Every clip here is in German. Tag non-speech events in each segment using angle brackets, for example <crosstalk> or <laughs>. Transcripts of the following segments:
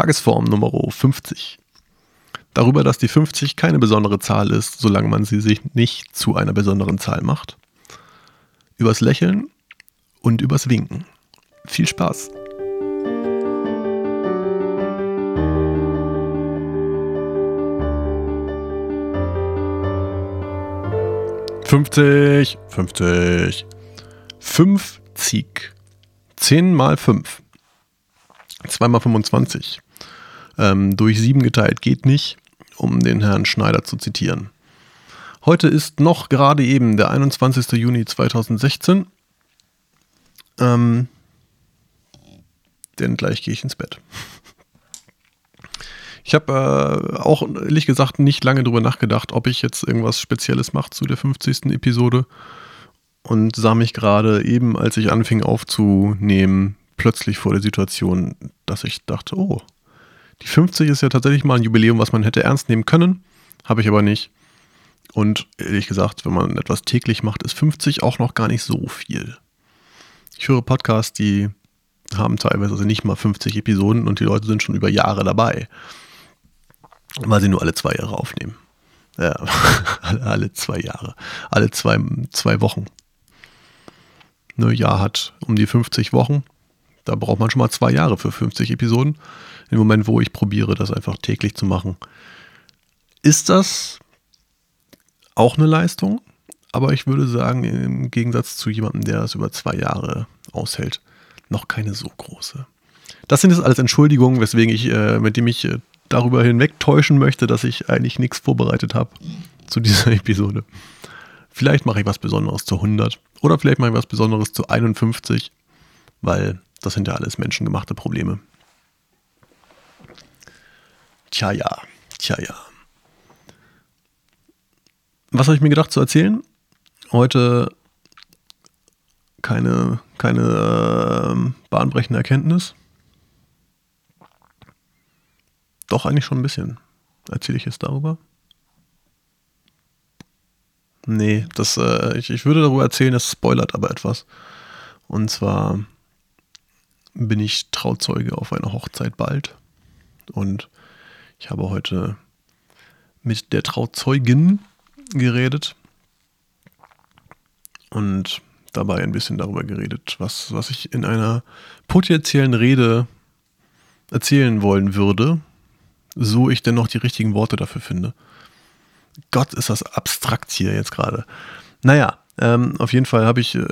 Tagesform Nummer 50. Darüber, dass die 50 keine besondere Zahl ist, solange man sie sich nicht zu einer besonderen Zahl macht. Übers Lächeln und übers Winken. Viel Spaß! Fünfzig, fünfzig, fünfzig, zehn mal fünf, zweimal fünfundzwanzig. Ähm, durch sieben geteilt geht nicht, um den Herrn Schneider zu zitieren. Heute ist noch gerade eben der 21. Juni 2016. Ähm, denn gleich gehe ich ins Bett. Ich habe äh, auch ehrlich gesagt nicht lange drüber nachgedacht, ob ich jetzt irgendwas Spezielles mache zu der 50. Episode und sah mich gerade eben, als ich anfing aufzunehmen, plötzlich vor der Situation, dass ich dachte, oh, die 50 ist ja tatsächlich mal ein Jubiläum, was man hätte ernst nehmen können, habe ich aber nicht. Und ehrlich gesagt, wenn man etwas täglich macht, ist 50 auch noch gar nicht so viel. Ich höre Podcasts, die haben teilweise also nicht mal 50 Episoden und die Leute sind schon über Jahre dabei, weil sie nur alle zwei Jahre aufnehmen. Ja, <laughs> alle zwei Jahre, alle zwei, zwei Wochen. Ne, Jahr hat um die 50 Wochen. Da braucht man schon mal zwei Jahre für 50 Episoden. Im Moment, wo ich probiere, das einfach täglich zu machen. Ist das auch eine Leistung? Aber ich würde sagen, im Gegensatz zu jemandem, der das über zwei Jahre aushält, noch keine so große. Das sind jetzt alles Entschuldigungen, weswegen ich, äh, mit dem ich äh, darüber hinwegtäuschen möchte, dass ich eigentlich nichts vorbereitet habe zu dieser <laughs> Episode. Vielleicht mache ich was Besonderes zu 100 oder vielleicht mache ich was Besonderes zu 51, weil das sind ja alles menschengemachte Probleme. Tja, ja, tja, ja. Was habe ich mir gedacht zu erzählen? Heute keine, keine äh, bahnbrechende Erkenntnis. Doch, eigentlich schon ein bisschen. Erzähle ich jetzt darüber? Nee, das, äh, ich, ich würde darüber erzählen, das spoilert aber etwas. Und zwar bin ich Trauzeuge auf einer Hochzeit bald. Und ich habe heute mit der Trauzeugin geredet und dabei ein bisschen darüber geredet, was, was ich in einer potenziellen Rede erzählen wollen würde, so ich denn noch die richtigen Worte dafür finde. Gott, ist das abstrakt hier jetzt gerade. Naja, ähm, auf jeden Fall habe ich äh,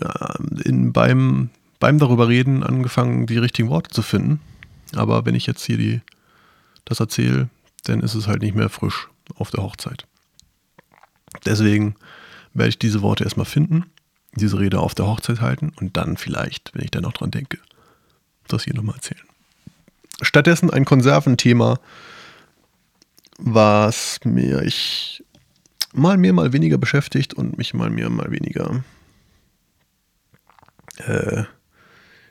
in, beim, beim darüber reden angefangen, die richtigen Worte zu finden. Aber wenn ich jetzt hier die, das erzähle, dann ist es halt nicht mehr frisch auf der Hochzeit. Deswegen werde ich diese Worte erstmal finden, diese Rede auf der Hochzeit halten und dann vielleicht, wenn ich da noch dran denke, das hier nochmal erzählen. Stattdessen ein Konserventhema, was mir ich mal mehr, mal weniger beschäftigt und mich mal mehr, mal weniger äh,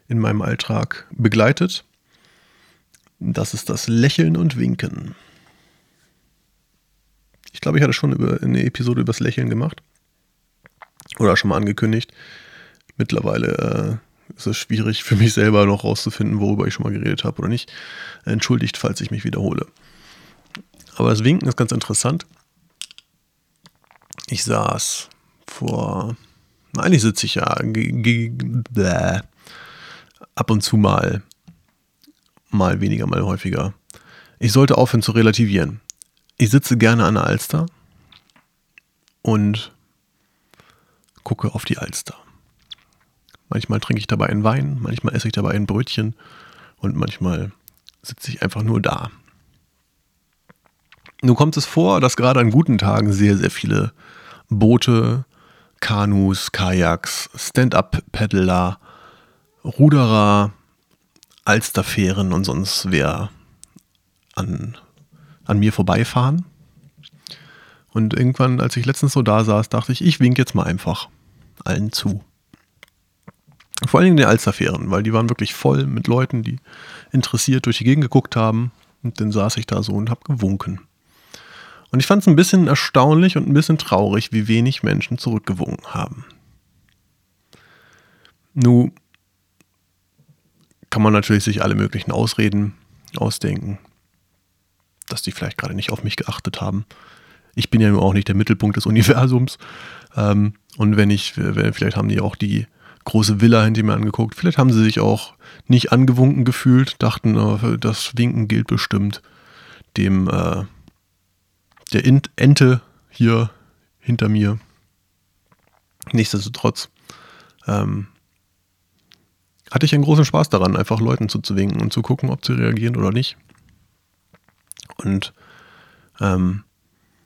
in meinem Alltag begleitet. Das ist das Lächeln und Winken. Ich glaube, ich hatte schon über eine Episode über das Lächeln gemacht. Oder schon mal angekündigt. Mittlerweile äh, ist es schwierig für mich selber noch rauszufinden, worüber ich schon mal geredet habe oder nicht. Entschuldigt, falls ich mich wiederhole. Aber das Winken ist ganz interessant. Ich saß vor. Eigentlich sitze ich ja ab und zu mal. Mal weniger, mal häufiger. Ich sollte aufhören zu relativieren ich sitze gerne an der Alster und gucke auf die Alster. Manchmal trinke ich dabei einen Wein, manchmal esse ich dabei ein Brötchen und manchmal sitze ich einfach nur da. Nun kommt es vor, dass gerade an guten Tagen sehr, sehr viele Boote, Kanus, Kajaks, Stand-up-Paddler, Ruderer, Alsterfähren und sonst wer an an mir vorbeifahren. Und irgendwann, als ich letztens so da saß, dachte ich, ich wink jetzt mal einfach allen zu. Vor allen Dingen den Alsterfähren, weil die waren wirklich voll mit Leuten, die interessiert durch die Gegend geguckt haben. Und dann saß ich da so und habe gewunken. Und ich fand es ein bisschen erstaunlich und ein bisschen traurig, wie wenig Menschen zurückgewunken haben. Nun kann man natürlich sich alle möglichen Ausreden ausdenken dass die vielleicht gerade nicht auf mich geachtet haben. Ich bin ja auch nicht der Mittelpunkt des <laughs> Universums. Ähm, und wenn ich, vielleicht haben die auch die große Villa hinter mir angeguckt. Vielleicht haben sie sich auch nicht angewunken gefühlt, dachten, äh, das Winken gilt bestimmt dem äh, der Ente hier hinter mir. Nichtsdestotrotz ähm, hatte ich einen großen Spaß daran, einfach Leuten zuzuwinken und zu gucken, ob sie reagieren oder nicht. Und ähm,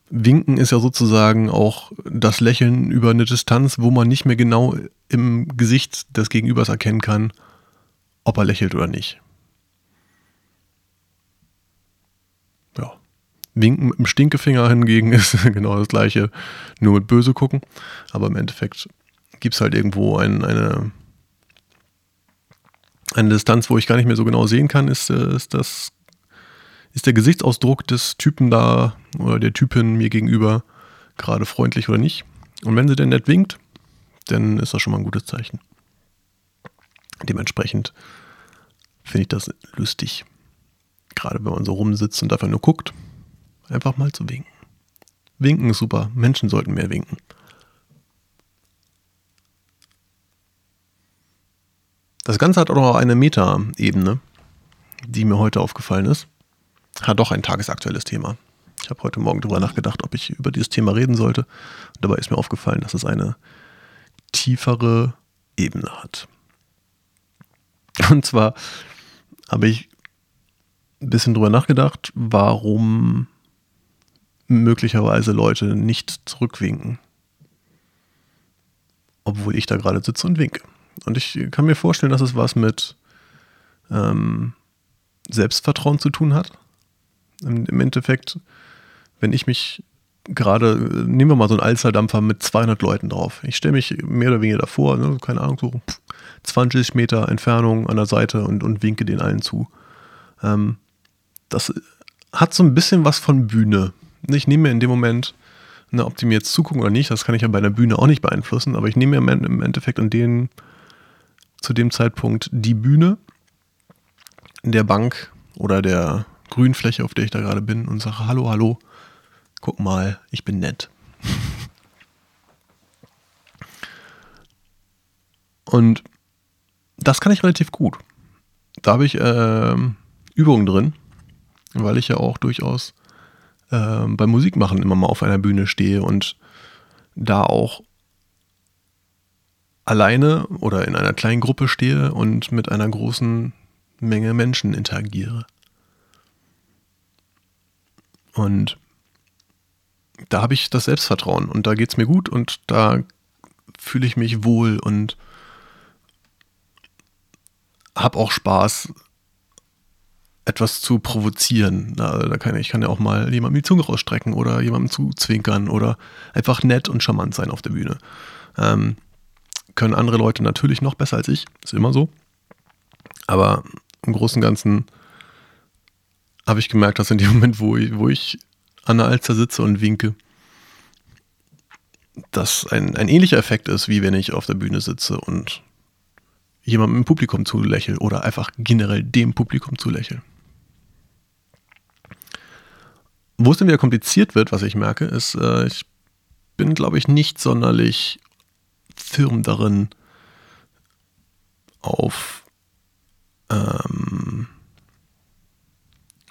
Winken ist ja sozusagen auch das Lächeln über eine Distanz, wo man nicht mehr genau im Gesicht des Gegenübers erkennen kann, ob er lächelt oder nicht. Ja. Winken mit dem Stinkefinger hingegen <laughs> ist genau das gleiche, nur mit böse gucken. Aber im Endeffekt gibt es halt irgendwo ein, eine, eine Distanz, wo ich gar nicht mehr so genau sehen kann, ist, äh, ist das ist der Gesichtsausdruck des Typen da oder der Typin mir gegenüber gerade freundlich oder nicht. Und wenn sie denn nett winkt, dann ist das schon mal ein gutes Zeichen. Dementsprechend finde ich das lustig. Gerade wenn man so rumsitzt und einfach nur guckt, einfach mal zu winken. Winken ist super. Menschen sollten mehr winken. Das Ganze hat auch noch eine Meta-Ebene, die mir heute aufgefallen ist. Hat doch ein tagesaktuelles Thema. Ich habe heute Morgen darüber nachgedacht, ob ich über dieses Thema reden sollte. Und dabei ist mir aufgefallen, dass es eine tiefere Ebene hat. Und zwar habe ich ein bisschen darüber nachgedacht, warum möglicherweise Leute nicht zurückwinken. Obwohl ich da gerade sitze und winke. Und ich kann mir vorstellen, dass es was mit ähm, Selbstvertrauen zu tun hat. Im, Im, Endeffekt, wenn ich mich gerade, nehmen wir mal so einen Alsterdampfer mit 200 Leuten drauf. Ich stelle mich mehr oder weniger davor, ne, keine Ahnung, so 20 Meter Entfernung an der Seite und, und winke den allen zu. Ähm, das hat so ein bisschen was von Bühne. Ich nehme mir in dem Moment, ne, ob die mir jetzt zugucken oder nicht, das kann ich ja bei einer Bühne auch nicht beeinflussen, aber ich nehme mir im Endeffekt an den, zu dem Zeitpunkt die Bühne der Bank oder der Grünfläche, auf der ich da gerade bin und sage, hallo, hallo, guck mal, ich bin nett. <laughs> Und das kann ich relativ gut. Da habe ich äh, Übungen drin, weil ich ja auch durchaus äh, beim Musikmachen immer mal auf einer Bühne stehe und da auch alleine oder in einer kleinen Gruppe stehe und mit einer großen Menge Menschen interagiere. Und da habe ich das Selbstvertrauen und da geht es mir gut und da fühle ich mich wohl und habe auch Spaß, etwas zu provozieren. Da, da kann ich kann ja auch mal jemandem die Zunge rausstrecken oder jemandem zuzwinkern oder einfach nett und charmant sein auf der Bühne. Ähm, können andere Leute natürlich noch besser als ich, ist immer so. Aber im Großen und Ganzen habe ich gemerkt, dass in dem <laughs> Moment, wo ich, wo ich an der Alster sitze und winke, dass ein, ein ähnlicher Effekt ist, wie wenn ich auf der Bühne sitze und jemandem im Publikum zulächle oder einfach generell dem Publikum zulächle. Wo es dann wieder kompliziert wird, was ich merke, ist, äh, ich bin, glaube ich, nicht sonderlich firm darin, auf ähm,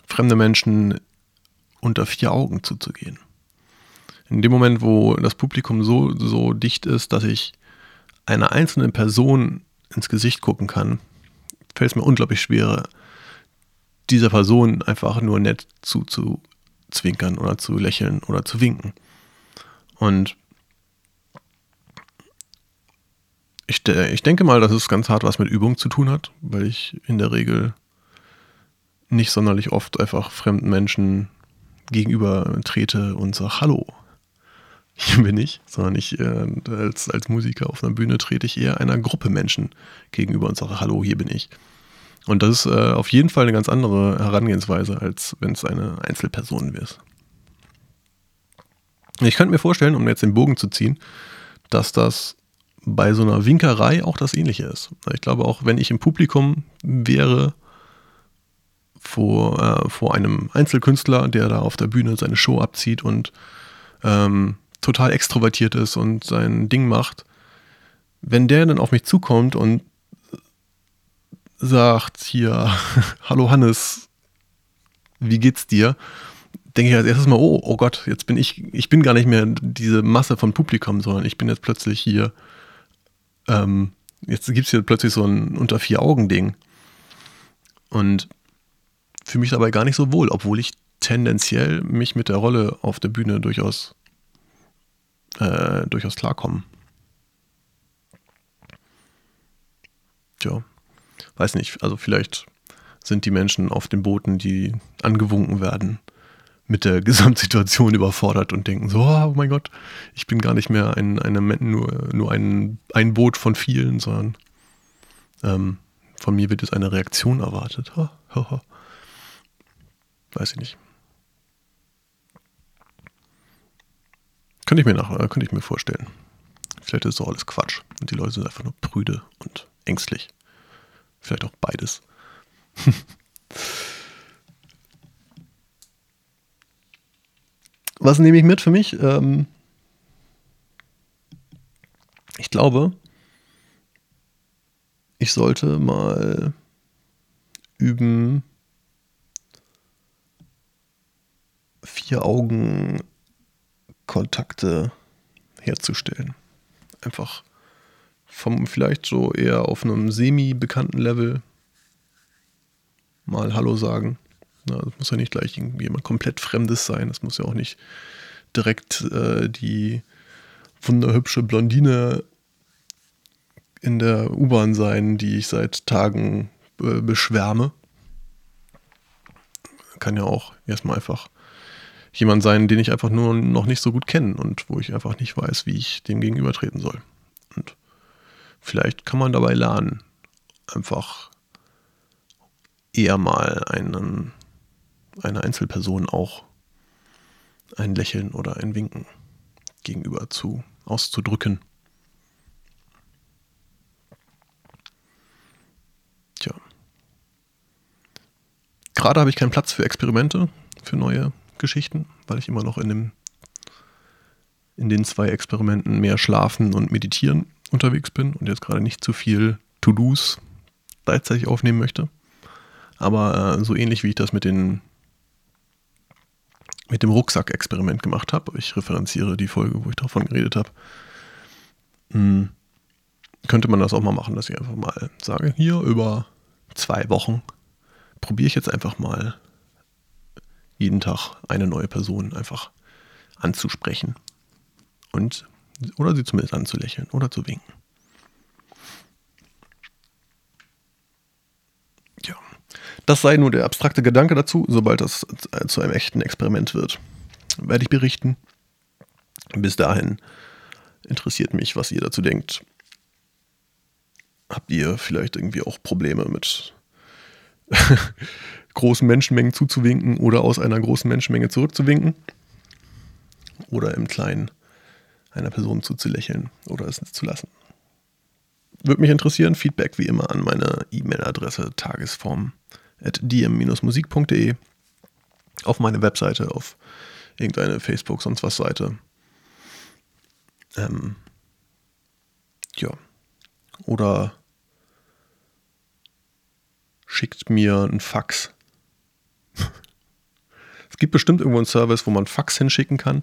fremde Menschen unter vier Augen zuzugehen. In dem Moment, wo das Publikum so, so dicht ist, dass ich einer einzelnen Person ins Gesicht gucken kann, fällt es mir unglaublich schwer, dieser Person einfach nur nett zuzuzwinkern oder zu lächeln oder zu winken. Und ich, ich denke mal, dass es ganz hart was mit Übung zu tun hat, weil ich in der Regel nicht sonderlich oft einfach fremden Menschen gegenüber trete und sage, hallo, <laughs> hier bin ich, sondern ich äh, als, als Musiker auf einer Bühne trete ich eher einer Gruppe Menschen gegenüber und sage, hallo, hier bin ich. Und das ist äh, auf jeden Fall eine ganz andere Herangehensweise, als wenn es eine Einzelperson wäre. Ich könnte mir vorstellen, um jetzt den Bogen zu ziehen, dass das bei so einer Winkerei auch das ähnliche ist. Ich glaube, auch wenn ich im Publikum wäre, vor, äh, vor einem Einzelkünstler, der da auf der Bühne seine Show abzieht und ähm, total extrovertiert ist und sein Ding macht, wenn der dann auf mich zukommt und sagt hier, <laughs> hallo Hannes, wie geht's dir? Denke ich als erstes mal, oh, oh Gott, jetzt bin ich, ich bin gar nicht mehr diese Masse von Publikum, sondern ich bin jetzt plötzlich hier, ähm, jetzt gibt es hier plötzlich so ein unter vier Augen Ding. Und fühle mich dabei gar nicht so wohl, obwohl ich tendenziell mich mit der Rolle auf der Bühne durchaus, äh, durchaus klarkomme. Tja, weiß nicht, also vielleicht sind die Menschen auf den Booten, die angewunken werden, mit der <laughs> Gesamtsituation überfordert und denken so, oh mein Gott, ich bin gar nicht mehr ein, eine, nur, nur ein, ein Boot von vielen, sondern ähm, von mir wird jetzt eine Reaktion erwartet. Weiß ich nicht. Könnte ich mir nach, äh, könnte ich mir vorstellen. Vielleicht ist doch alles Quatsch und die Leute sind einfach nur prüde und ängstlich. Vielleicht auch beides. <laughs> Was nehme ich mit für mich? Ähm ich glaube, ich sollte mal üben, vier Augen Kontakte herzustellen. Einfach vom vielleicht so eher auf einem semi-bekannten Level mal Hallo sagen. Na, das muss ja nicht gleich jemand komplett Fremdes sein. Das muss ja auch nicht direkt äh, die wunderhübsche Blondine in der U-Bahn sein, die ich seit Tagen äh, beschwärme. Kann ja auch erstmal einfach jemand sein, den ich einfach nur noch nicht so gut kenne und wo ich einfach nicht weiß, wie ich dem gegenübertreten soll. Und vielleicht kann man dabei lernen, einfach eher mal einen, einer Einzelperson auch ein Lächeln oder ein Winken gegenüber zu auszudrücken. Tja. Gerade habe ich keinen Platz für Experimente, für neue Geschichten, weil ich immer noch in dem in den zwei Experimenten mehr schlafen und meditieren unterwegs bin und jetzt gerade nicht zu viel To-Dos gleichzeitig aufnehmen möchte. Aber äh, so ähnlich wie ich das mit den mit dem Rucksack-Experiment gemacht habe, ich referenziere die Folge, wo ich davon geredet habe, hm, könnte man das auch mal machen, dass ich einfach mal sage, hier über zwei Wochen probiere ich jetzt einfach mal jeden Tag eine neue Person einfach anzusprechen und oder sie zumindest anzulächeln oder zu winken. Das sei nur der abstrakte Gedanke dazu. Sobald das zu einem echten Experiment wird, werde ich berichten. Bis dahin interessiert mich, was ihr dazu denkt. Habt ihr vielleicht irgendwie auch Probleme mit <laughs> großen Menschenmengen zuzuwinken oder aus einer großen Menschenmenge zurückzuwinken. Oder im Kleinen einer Person zuzulächeln oder es zu lassen. Würde mich interessieren, Feedback wie immer an meine E-Mail-Adresse tagesform.dm-musik.de auf meine Webseite, auf irgendeine Facebook, sonst was Seite. Ähm, ja. Oder schickt mir ein Fax <laughs> es gibt bestimmt irgendwo einen Service, wo man Fax hinschicken kann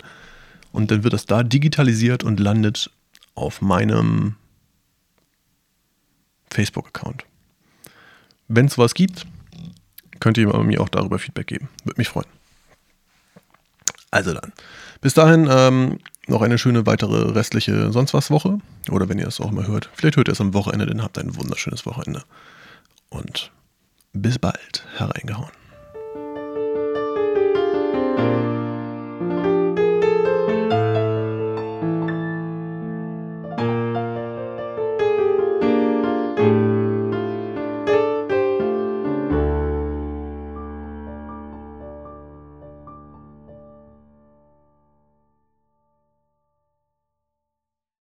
und dann wird das da digitalisiert und landet auf meinem Facebook-Account. Wenn es sowas gibt, könnt ihr mir auch darüber Feedback geben. Würde mich freuen. Also dann. Bis dahin ähm, noch eine schöne weitere restliche sonst was Woche. Oder wenn ihr es auch mal hört. Vielleicht hört ihr es am Wochenende, dann habt ein wunderschönes Wochenende. Und bis bald hereingehauen.